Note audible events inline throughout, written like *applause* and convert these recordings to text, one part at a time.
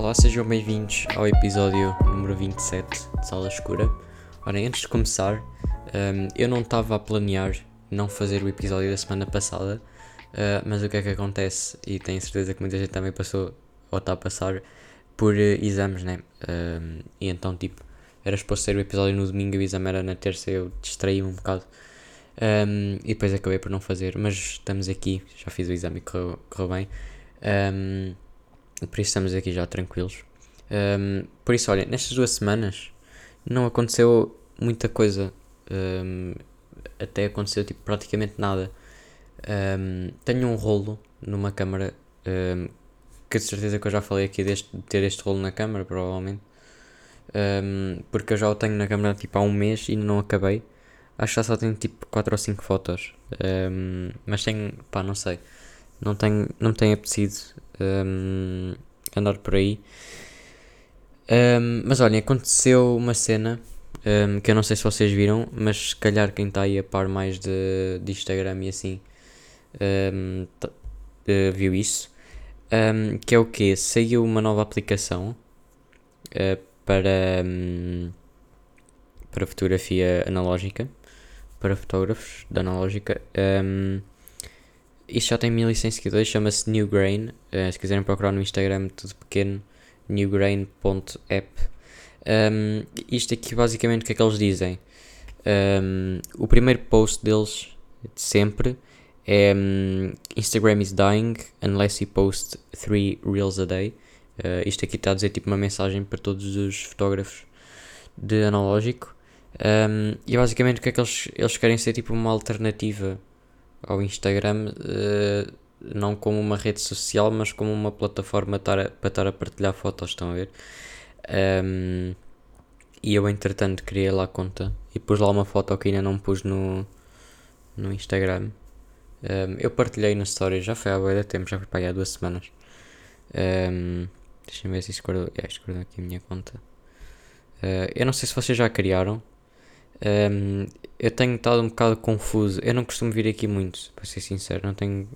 Olá, sejam bem-vindos ao episódio número 27 de Sala Escura. Ora, antes de começar, um, eu não estava a planear não fazer o episódio da semana passada, uh, mas o que é que acontece? E tenho certeza que muita gente também passou ou está a passar por uh, exames, né? Um, e então, tipo, era suposto ser o episódio no domingo e o exame era na terça, eu distraí-me um bocado. Um, e depois acabei por não fazer, mas estamos aqui, já fiz o exame e correu, correu bem. Um, por isso estamos aqui já tranquilos. Um, por isso, olha, nestas duas semanas não aconteceu muita coisa. Um, até aconteceu tipo, praticamente nada. Um, tenho um rolo numa câmara que de certeza que eu já falei aqui deste, de ter este rolo na câmara, provavelmente. porque eu já o tenho na câmara tipo, há um mês e não acabei. Acho que só tenho tipo 4 ou 5 fotos. mas tenho, pá, não sei. Não tenho, não me tem apetecido um, andar por aí. Um, mas olhem, aconteceu uma cena um, que eu não sei se vocês viram, mas se calhar quem está aí a par mais de, de Instagram e assim uh, viu isso. que é o que? Saiu uma nova aplicação uh, para, para fotografia analógica, para fotógrafos da analógica. Isto já tem 1100 seguidores, chama-se Newgrain. Uh, se quiserem procurar no Instagram, tudo pequeno, newgrain.app. Um, isto aqui basicamente o que é que eles dizem? Um, o primeiro post deles, de sempre, é um, Instagram is dying unless you post 3 reels a day. Uh, isto aqui está a dizer tipo uma mensagem para todos os fotógrafos de analógico. Um, e basicamente o que é que eles, eles querem ser tipo uma alternativa ao Instagram, uh, não como uma rede social, mas como uma plataforma para estar a partilhar fotos, estão a ver? Um, e eu, entretanto, criei lá a conta e pus lá uma foto que ainda não pus no, no Instagram. Um, eu partilhei na story, já foi há boa tempo, já foi para aí há duas semanas. Um, Deixa-me ver se yeah, isto guardou aqui a minha conta. Uh, eu não sei se vocês já criaram. Um, eu tenho estado um bocado confuso. Eu não costumo vir aqui muito, para ser sincero, não tenho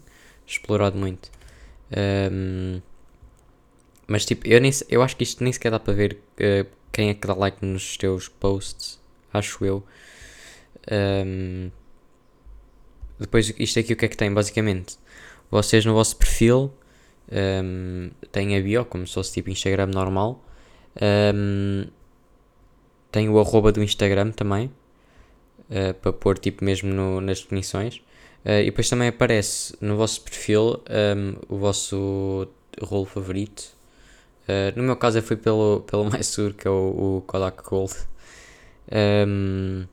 explorado muito. Um, mas tipo, eu, nem, eu acho que isto nem sequer dá para ver uh, quem é que dá like nos teus posts, acho eu. Um, depois, isto aqui o que é que tem? Basicamente, vocês no vosso perfil um, têm a bio, como se fosse tipo Instagram normal. Um, tem o arroba do Instagram também, uh, para pôr tipo mesmo no, nas definições. Uh, e depois também aparece no vosso perfil um, ehm, o vosso rolo favorito. Uh, no meu caso fui pelo, *laughs* pelo mais seguro, que é o, o Kodak Gold. Um, ehm,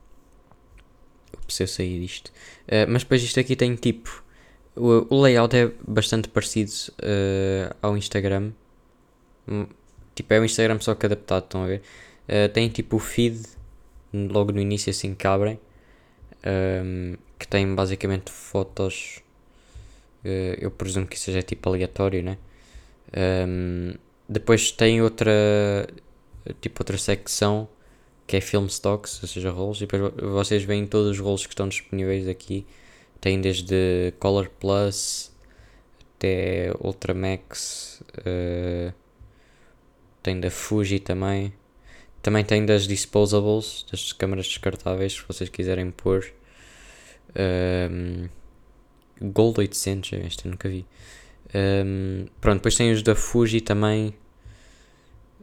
eu sair disto. Uh, mas depois isto aqui tem tipo. O, o layout é bastante parecido ao Instagram. Hum, tipo, é o Instagram só que adaptado, estão a ver? Uh, tem tipo o feed logo no início assim que abrem um, que tem basicamente fotos uh, eu presumo que seja tipo aleatório né um, depois tem outra tipo outra secção que é film stocks, ou seja, rolos, e depois vocês veem todos os rolos que estão disponíveis aqui. Tem desde Color Plus até Ultramax, uh, tem da Fuji também. Também tem das disposables, das câmaras descartáveis, se vocês quiserem pôr. Um, Gold 800, este eu nunca vi. Um, pronto, depois tem os da Fuji também.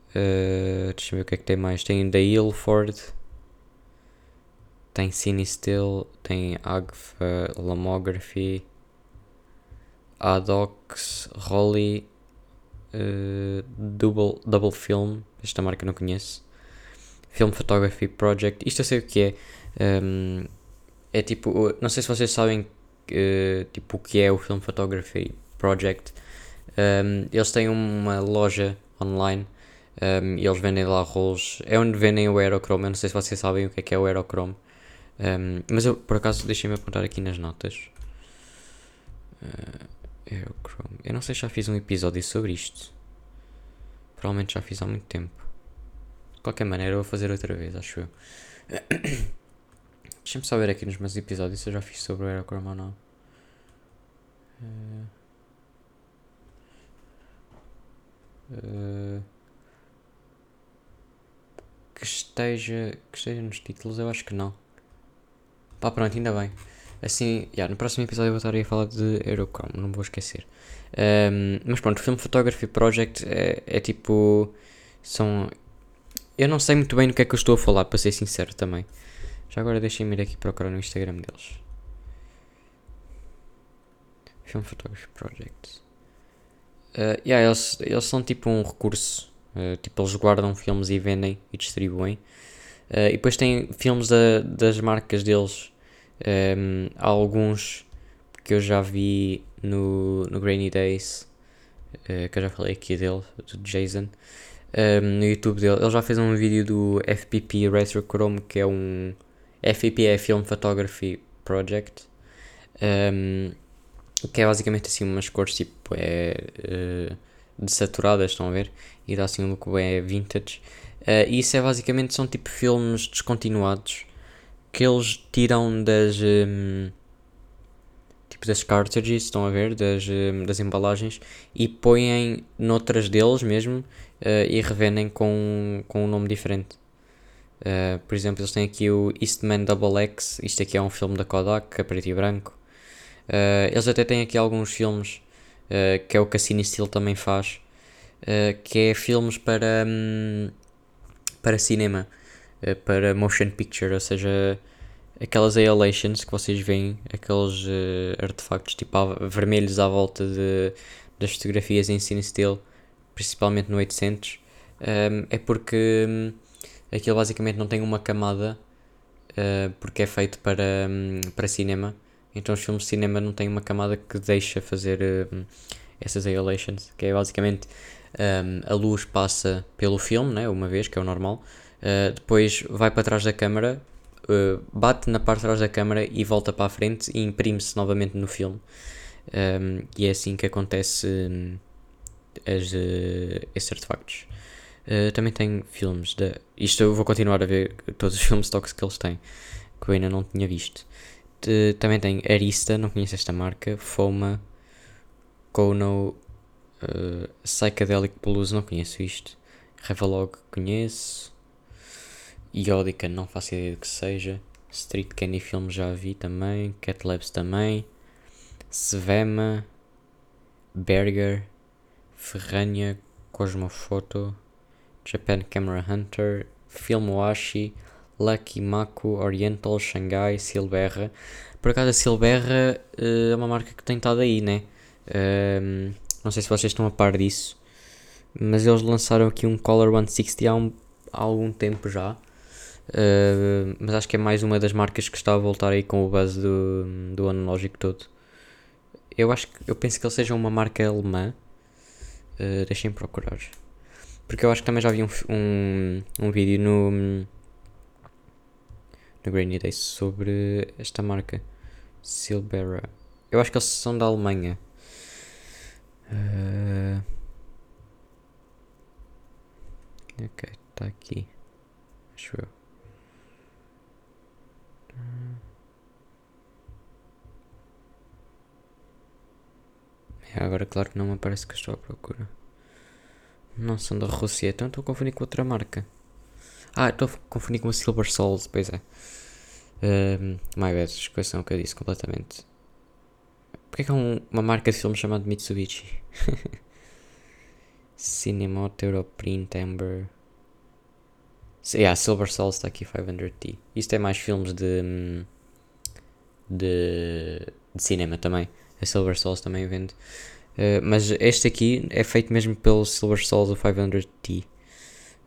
Uh, deixa eu ver o que é que tem mais. Tem da Ilford. Tem Cinestill. Tem Agfa Lomography. Adox. Rolly. Uh, double, double Film. Esta marca não conheço. Film Photography Project. Isto eu sei o que é. Um, é tipo, não sei se vocês sabem uh, tipo, o que é o Film Photography Project. Um, eles têm uma loja online um, e eles vendem lá rolos. É onde vendem o Aerochrome. Eu não sei se vocês sabem o que é, que é o Aerochrome. Um, mas eu, por acaso, deixem-me apontar aqui nas notas. Uh, Aerochrome. Eu não sei se já fiz um episódio sobre isto. Provavelmente já fiz há muito tempo. De qualquer maneira, eu vou fazer outra vez, acho eu. *coughs* Deixa-me só ver aqui nos meus episódios se eu já fiz sobre o Aerochrome ou não. Uh, uh, que esteja, que esteja nos títulos, eu acho que não. Pá, pronto, ainda bem. Assim, yeah, no próximo episódio eu vou estar aí a falar de Eurochrome, não vou esquecer. Um, mas pronto, o Film Photography Project é, é tipo. São. Eu não sei muito bem do que é que eu estou a falar, para ser sincero também. Já agora deixem-me ir aqui procurar no Instagram deles. Film Photography Project. Uh, yeah, eles, eles são tipo um recurso. Uh, tipo, eles guardam filmes e vendem e distribuem. Uh, e depois tem filmes da, das marcas deles. Um, há alguns que eu já vi no, no Grainy Days, uh, que eu já falei aqui dele, do Jason, um, no YouTube dele. Ele já fez um vídeo do FPP Retrochrome, que é um. FPP é Film Photography Project. Um, que é basicamente assim umas cores tipo é uh, desaturadas, estão a ver? E dá assim um look é vintage. Uh, isso é basicamente são tipo filmes descontinuados que eles tiram das um, tipo das cartridges, estão a ver, das, das embalagens e põem noutras deles mesmo uh, e revendem com, com um nome diferente. Uh, por exemplo, eles têm aqui o Eastman Double X, isto aqui é um filme da Kodak, a preto e branco. Uh, eles até têm aqui alguns filmes que é o Cassini Steel também faz, que é filmes para, um, para cinema. Para motion picture, ou seja, aquelas ALations que vocês veem, aqueles uh, artefactos tipo vermelhos à volta de, das fotografias em cine still, principalmente no 800, um, ehm, é porque um, aquilo basicamente não tem uma camada uh, porque é feito para, um, para cinema. Então os filmes de cinema não têm uma camada que deixa fazer essas ALations, que é basicamente a luz passa pelo filme, né, uma vez, que é o normal, Uh, depois vai para trás da câmara, uh, bate na parte de trás da câmara e volta para a frente e imprime-se novamente no filme. Um, e é assim que acontece um, as, uh, esses artefactos. também tem filmes de. Isto eu vou continuar a ver todos os *laughs* filmes stocks que eles têm, que eu ainda não tinha visto. Também tem Arista, não conheço esta marca. Foma, Kono, Psychedelic Blues, não conheço isto. Revalog, conheço. Iódica, não faço ideia do que seja. Street Candy Film já vi também. Cat Labs também. Svema. Berger. Ferrania. Cosmofoto. Japan Camera Hunter. Filmoashi. Lucky Maku. Oriental. Shanghai. Silberra. Por acaso a Silberra uh, é uma marca que tem estado aí, né? Uh, não sei se vocês estão a par disso. Mas eles lançaram aqui um Color 160 há, um, há algum tempo já. Uh, mas acho que é mais uma das marcas que está a voltar aí com o buzz do, do analógico todo. Eu acho que eu penso que ele seja uma marca alemã. Uh, deixem procurar. Porque eu acho que também já vi um, um, um vídeo no, no Grainy Days sobre esta marca. Silbera. Eu acho que eles são da Alemanha. Uh, ok, está aqui. Acho eu. É, agora, claro que não me aparece que estou à procura. Não são da Rússia, então estou a confundir com outra marca. Ah, estou a confundir com a Silver Souls, pois é. Um, my bad, esqueçam o que eu disse completamente. Porquê que há um, uma marca de filme chamada Mitsubishi? *laughs* Cinemoto Europrint Amber. Yeah, Silver Souls está aqui 500T. Isto é mais filmes de, hum, de, de cinema também. A Silver Souls também vende. Uh, mas este aqui é feito mesmo pelo Silver Souls, o 500T.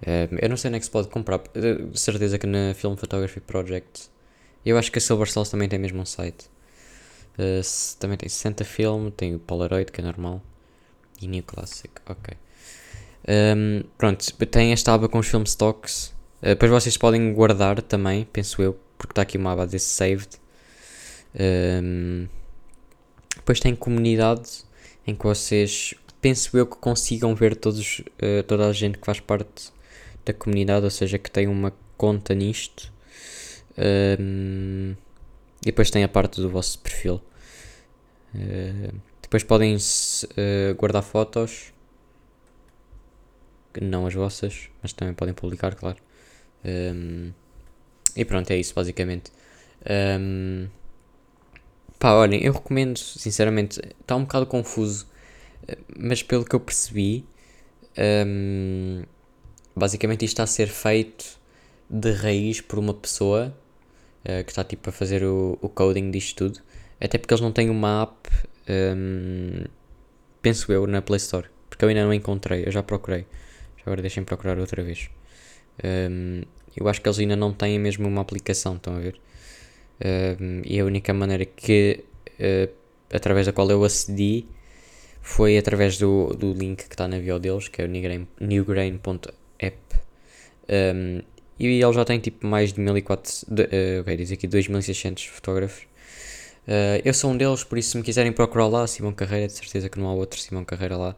Uh, eu não sei onde é que se pode comprar. De certeza que na Film Photography Project. Eu acho que a Silver Souls também tem mesmo um site. Uh, também tem 60 Film, tem o Polaroid que é normal. E New Classic, ok. Um, ehm, pronto, tem esta aba com os film stocks. Uh, depois vocês podem guardar também, penso eu, porque está aqui uma aba desse saved. Um, ehm, depois tem comunidade em que vocês, penso eu, que consigam ver todos, uh, toda a gente que faz parte da comunidade, ou seja, que tem uma conta nisto. Um, e depois tem a parte do vosso perfil. Uh, depois podem uh, guardar fotos, não as vossas, mas também podem publicar, claro. Um, e pronto, é isso basicamente. Um, pá, olhem, eu recomendo, sinceramente, está um bocado confuso, mas pelo que eu percebi, um, basicamente isto está a ser feito de raiz por uma pessoa uh, que está tipo a fazer o, o coding disto tudo. Até porque eles não têm uma app, um, penso eu, na Play Store. Porque eu ainda não encontrei, eu já procurei. Agora deixem procurar outra vez. Um, eu acho que eles ainda não têm mesmo uma aplicação, estão a ver? E a única maneira que, uh, através da qual eu acedi, foi através do, do link que está na bio deles, que é o newgrain.app. Um, e ele já tem tipo mais de 1400, de, uh, okay, diz aqui 2600 fotógrafos. Uh, eu sou um deles, por isso se me quiserem procurar lá, Simão Carreira, de certeza que não há outro Simão Carreira lá.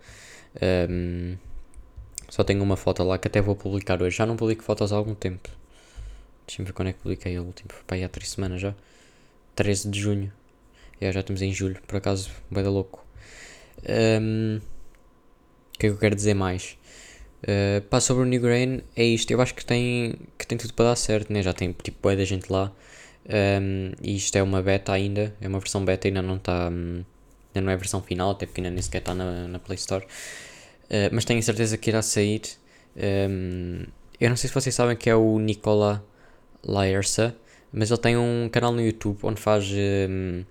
Um, só tenho uma foto lá que até vou publicar hoje. Já não publico fotos há algum tempo. Deixa-me ver quando é que publiquei a última. Foi para aí há 3 semanas já. 13 de junho. É, já estamos em julho, por acaso, vai da louco. Um, o que é que eu quero dizer mais? Uh, pá, sobre o New Grain, é isto. Eu acho que tem, que tem tudo para dar certo, né? Já tem tipo boa da gente lá. Um, e isto é uma beta ainda. É uma versão beta, ainda não está. Um, ainda não é a versão final, até porque ainda nem sequer está na, na Play Store. Uh, mas tenho certeza que irá sair. Um, eu não sei se vocês sabem que é o Nicola Lyersa, mas ele tem um canal no YouTube onde faz. Um,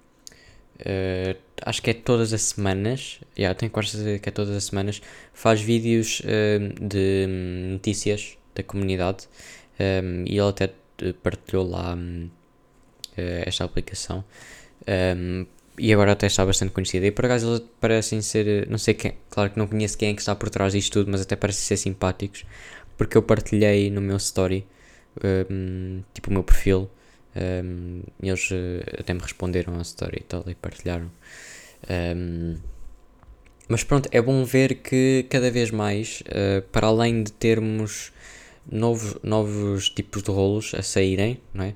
Uh, acho que é todas as semanas, yeah, tenho quase que é todas as semanas, faz vídeos uh, de notícias da comunidade um, e ele até partilhou lá um, uh, esta aplicação um, e agora até está bastante conhecida. E por acaso eles parecem ser, não sei quem, claro que não conheço quem é que está por trás disto tudo, mas até parecem ser simpáticos porque eu partilhei no meu story, tipo o meu perfil. Um, eles uh, até me responderam a story e tal e partilharam. Um, mas pronto, é bom ver que cada vez mais, uh, para além de termos novos, novos tipos de rolos a saírem, não é?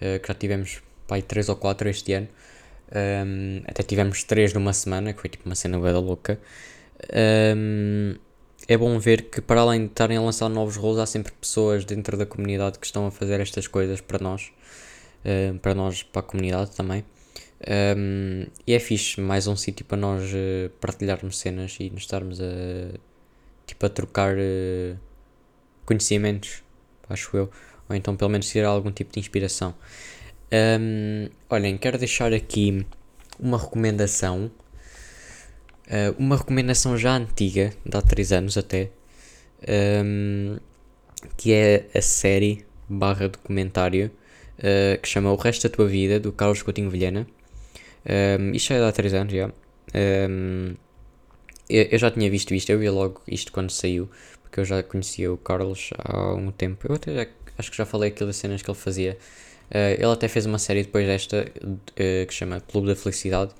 Uh, que já tivemos pai, 3 ou 4 este ano, um, até tivemos 3 numa semana, que foi tipo uma cena bem louca. É bom ver que, para além de estarem a lançar novos rolos, há sempre pessoas dentro da comunidade que estão a fazer estas coisas para nós uh, para nós, para a comunidade também. Um, e é fixe, mais um sítio para nós uh, partilharmos cenas e nos estarmos a, tipo, a trocar uh, conhecimentos, acho eu, ou então pelo menos ter algum tipo de inspiração. Um, olhem, quero deixar aqui uma recomendação, uh, uma recomendação já antiga, de há 3 anos até, um, que é a série barra documentário uh, que chama O Resto da Tua Vida, do Carlos Coutinho Vilhena. Um, ehm, isto é de há 3 anos, já. Um, ehm, eu, eu, já tinha visto isto, eu vi logo isto quando saiu, porque eu já conhecia o Carlos há algum tempo. Eu até já, acho que já falei aquilo das cenas que ele fazia. Uh, ele até fez uma série depois desta uh, que chama Clube da Felicidade,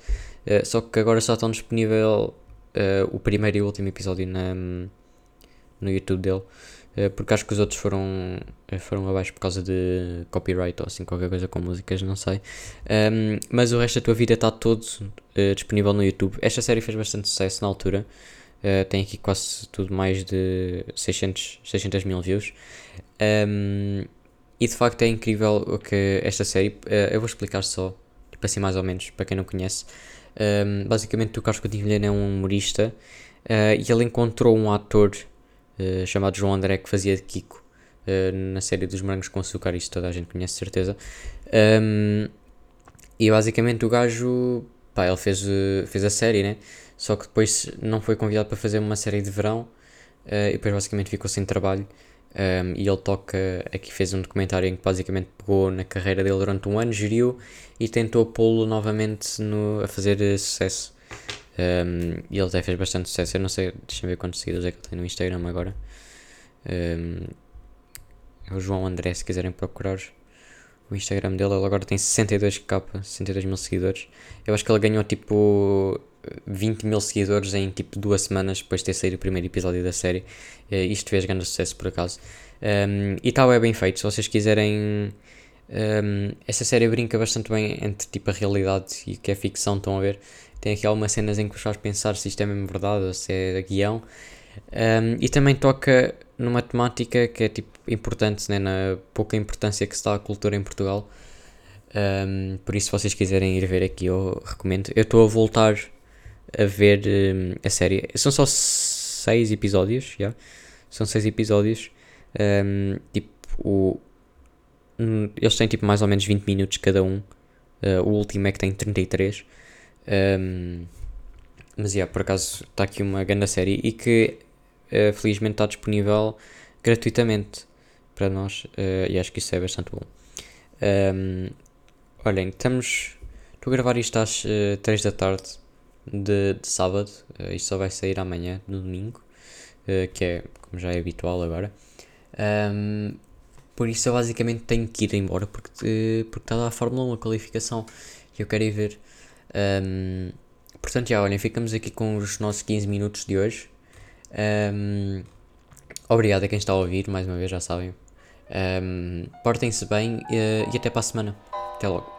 uh, só que agora só estão disponível o primeiro e o último episódio na, no YouTube dele. Eh, porque acho que os outros foram, eh, foram abaixo por causa de copyright ou assim, qualquer coisa com músicas, não sei. Um, mas o resto da tua vida está todo uh, disponível no YouTube. Esta série fez bastante sucesso na altura. Uh, tem aqui quase tudo mais de 600, 600 mil views. Um, e de facto é incrível o que esta série. Uh, eu vou explicar só, tipo assim, mais ou menos, para quem não conhece. Um, basicamente, o Carlos Coutinho Vilhena é um humorista e ele encontrou um ator eh, chamado João André, que fazia de Kiko uh, na série dos Morangos com Açúcar, isto toda a gente conhece, certeza. Um, e basicamente o gajo, pá, ele fez, uh, fez a série, né? Só que depois não foi convidado para fazer uma série de verão e depois basicamente ficou sem trabalho. Um, e ele toca, aqui fez um documentário em que basicamente pegou na carreira dele durante um ano, geriu e tentou pô-lo novamente no, a fazer sucesso. Um, e ele até fez bastante sucesso. Eu não sei, deixa-me ver quantos seguidores é que ele tem no Instagram agora. Um, é o João André, se quiserem procurar o Instagram dele. Ele agora tem 62k, 62 mil seguidores. Eu acho que ele ganhou tipo 20 mil seguidores em tipo duas semanas depois de ter saído o primeiro episódio da série. Uh, isto fez grande sucesso por acaso. Um, e tal é bem feito. Se vocês quiserem. Um, essa série brinca bastante bem entre tipo a realidade e o que é ficção, estão a ver? Tem aqui algumas cenas em que vos faz pensar se isto é mesmo verdade ou se é guião. Um, e também toca numa temática que é tipo importante, né, na pouca importância que se dá à cultura em Portugal. Um, por isso, se vocês quiserem ir ver aqui, eu recomendo. Eu estou a voltar a ver um, a série. São só seis episódios, já. Yeah? São seis episódios. Um, tipo, o, um, eles têm tipo mais ou menos 20 minutos cada um. Uh, o último é que tem 33. Um, mas, yeah, por acaso, está aqui uma grande série e que uh, felizmente está disponível gratuitamente para nós. Uh, e acho que isso é bastante bom. Um, olhem, estamos. Estou a gravar isto às uh, 3 da tarde de, de sábado. Uh, isto só vai sair amanhã, no domingo. Uh, que é, como já é habitual agora. Um, por isso eu basicamente tenho que ir embora porque, porque está a Fórmula 1 a qualificação e eu quero ir ver. Um, portanto, já olhem, ficamos aqui com os nossos 15 minutos de hoje. Um, obrigado a quem está a ouvir, mais uma vez, já sabem. Um, Portem-se bem e, e até para a semana. Até logo.